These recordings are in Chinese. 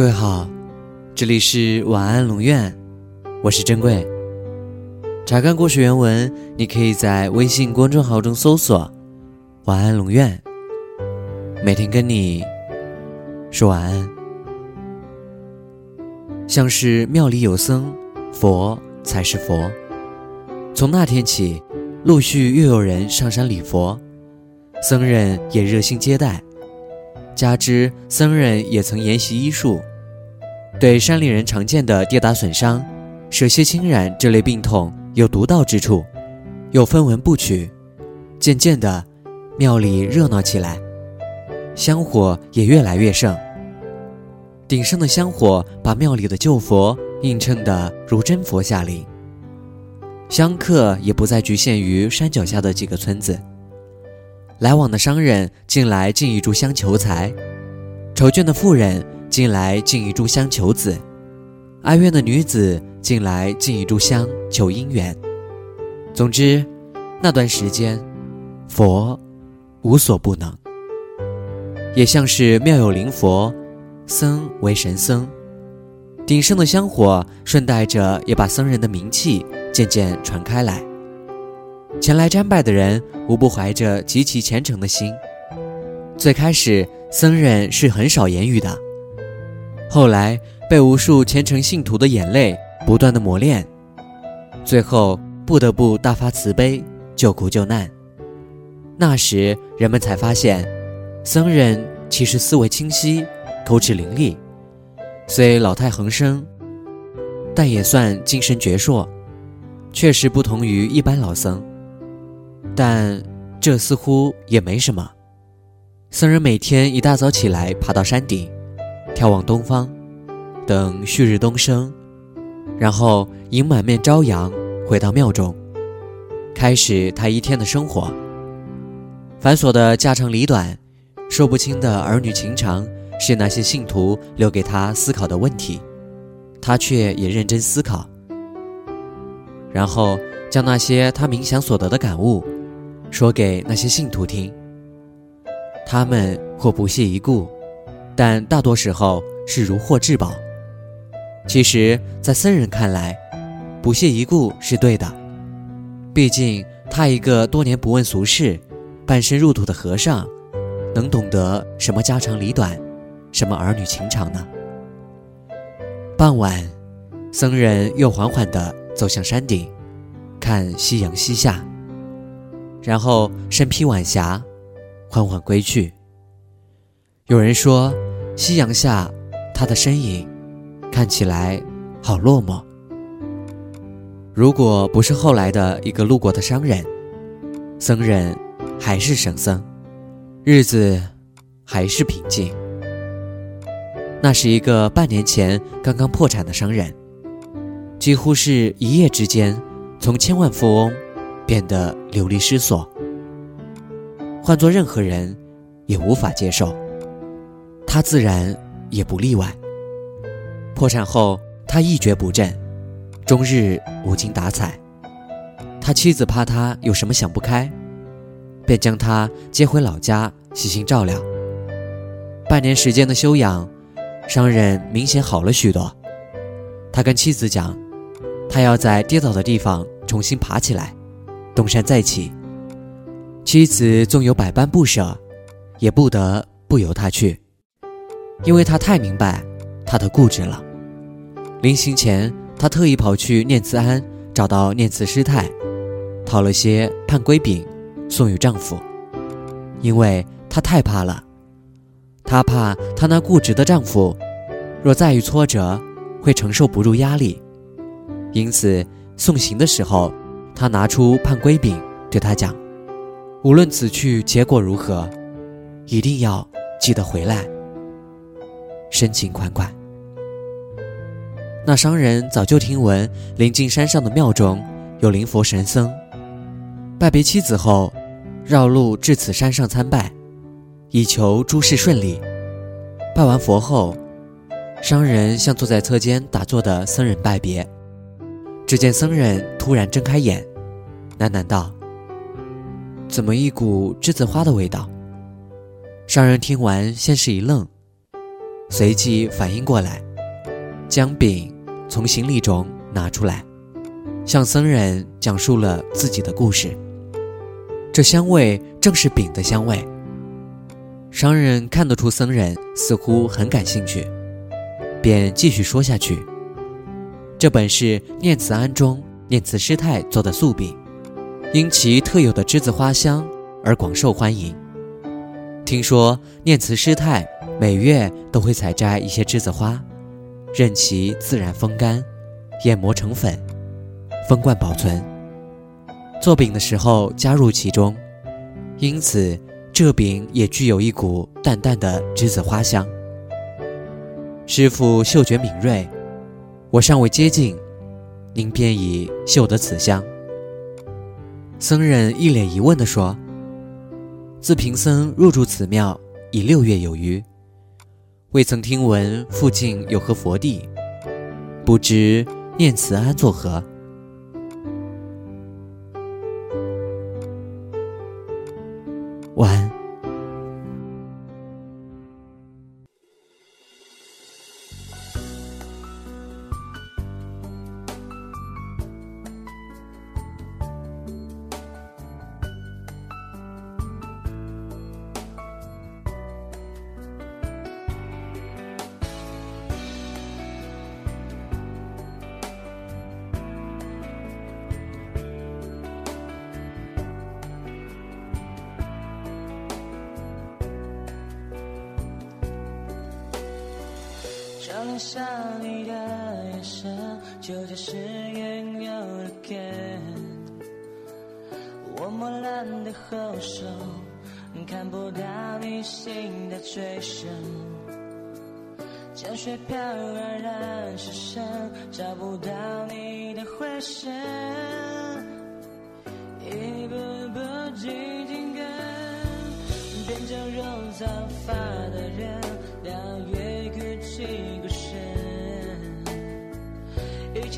各位好，这里是晚安龙院，我是珍贵。查看故事原文，你可以在微信公众号中搜索“晚安龙院”，每天跟你说晚安。像是庙里有僧，佛才是佛。从那天起，陆续又有人上山礼佛，僧人也热心接待。加之僧人也曾研习医术，对山里人常见的跌打损伤、舌蝎侵染这类病痛有独到之处，又分文不取。渐渐的，庙里热闹起来，香火也越来越盛。鼎盛的香火把庙里的旧佛映衬得如真佛下临，香客也不再局限于山脚下的几个村子。来往的商人进来敬一炷香求财，愁倦的妇人进来敬一炷香求子，哀怨的女子进来敬一炷香求姻缘。总之，那段时间，佛无所不能，也像是庙有灵佛，僧为神僧。鼎盛的香火顺带着也把僧人的名气渐渐传开来。前来瞻拜的人无不怀着极其虔诚的心。最开始，僧人是很少言语的，后来被无数虔诚信徒的眼泪不断的磨练，最后不得不大发慈悲救苦救难。那时，人们才发现，僧人其实思维清晰，口齿伶俐，虽老态横生，但也算精神矍铄，确实不同于一般老僧。但这似乎也没什么。僧人每天一大早起来，爬到山顶，眺望东方，等旭日东升，然后迎满面朝阳回到庙中，开始他一天的生活。繁琐的家长里短，说不清的儿女情长，是那些信徒留给他思考的问题，他却也认真思考，然后将那些他冥想所得的感悟。说给那些信徒听，他们或不屑一顾，但大多时候是如获至宝。其实，在僧人看来，不屑一顾是对的，毕竟他一个多年不问俗事、半生入土的和尚，能懂得什么家长里短，什么儿女情长呢？傍晚，僧人又缓缓地走向山顶，看夕阳西下。然后身披晚霞，缓缓归去。有人说，夕阳下，他的身影看起来好落寞。如果不是后来的一个路过的商人，僧人还是神僧，日子还是平静。那是一个半年前刚刚破产的商人，几乎是一夜之间从千万富翁。变得流离失所，换做任何人也无法接受，他自然也不例外。破产后，他一蹶不振，终日无精打采。他妻子怕他有什么想不开，便将他接回老家细心照料。半年时间的休养，商人明显好了许多。他跟妻子讲，他要在跌倒的地方重新爬起来。东山再起，妻子纵有百般不舍，也不得不由他去，因为他太明白他的固执了。临行前，他特意跑去念慈庵，找到念慈师太，讨了些判规饼，送与丈夫，因为她太怕了，她怕她那固执的丈夫，若再遇挫折，会承受不住压力，因此送行的时候。他拿出判规饼，对他讲：“无论此去结果如何，一定要记得回来。”深情款款。那商人早就听闻临近山上的庙中有灵佛神僧，拜别妻子后，绕路至此山上参拜，以求诸事顺利。拜完佛后，商人向坐在侧间打坐的僧人拜别。只见僧人突然睁开眼。喃喃道：“怎么一股栀子花的味道？”商人听完，先是一愣，随即反应过来，将饼从行李中拿出来，向僧人讲述了自己的故事。这香味正是饼的香味。商人看得出僧人似乎很感兴趣，便继续说下去。这本是念慈庵中念慈师太做的素饼，因其特有的栀子花香而广受欢迎。听说念慈师太每月都会采摘一些栀子花，任其自然风干，研磨成粉，封罐保存。做饼的时候加入其中，因此。这饼也具有一股淡淡的栀子花香。师傅嗅觉敏锐，我尚未接近，您便已嗅得此香。僧人一脸疑问地说：“自贫僧入住此庙已六月有余，未曾听闻附近有何佛地，不知念慈庵作何？”剩下你的眼神，就像是原有的根。我磨烂的后手，看不到你心的最深。江水飘而然失声，找不到你的回声。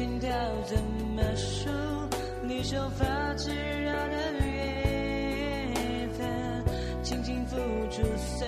心跳怎么数？你手发炙热的缘分，轻轻抚出色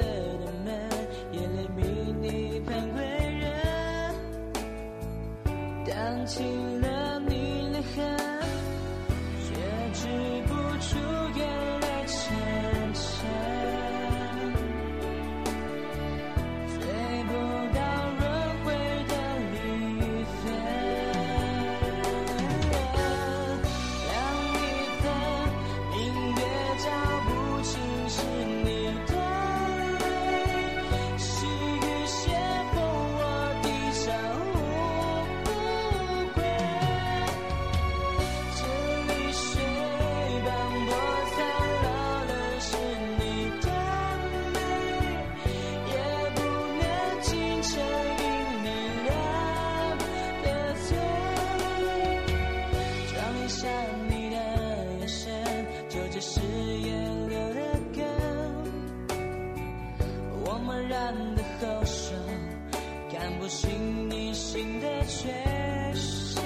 我心你心的缺陷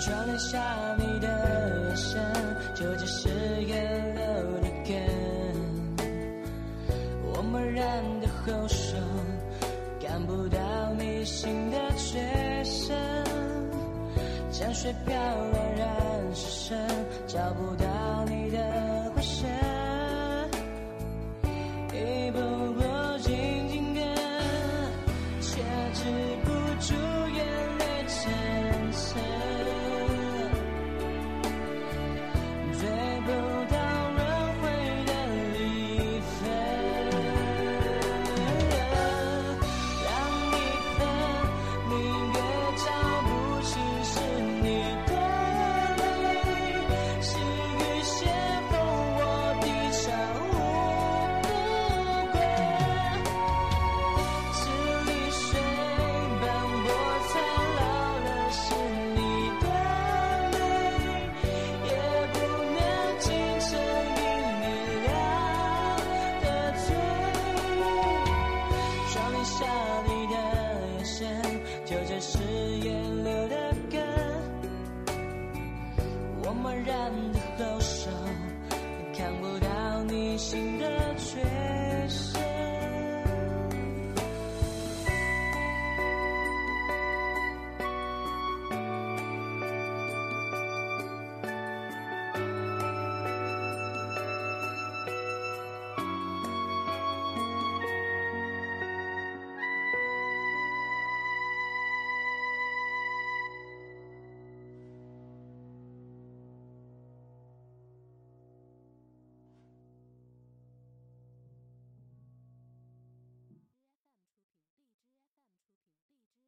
窗帘下你的眼神，就只是沿流的根。我默然的后手，江水飘落人失身找不到你的回声。漠然的后手，看不到你心的缺陷。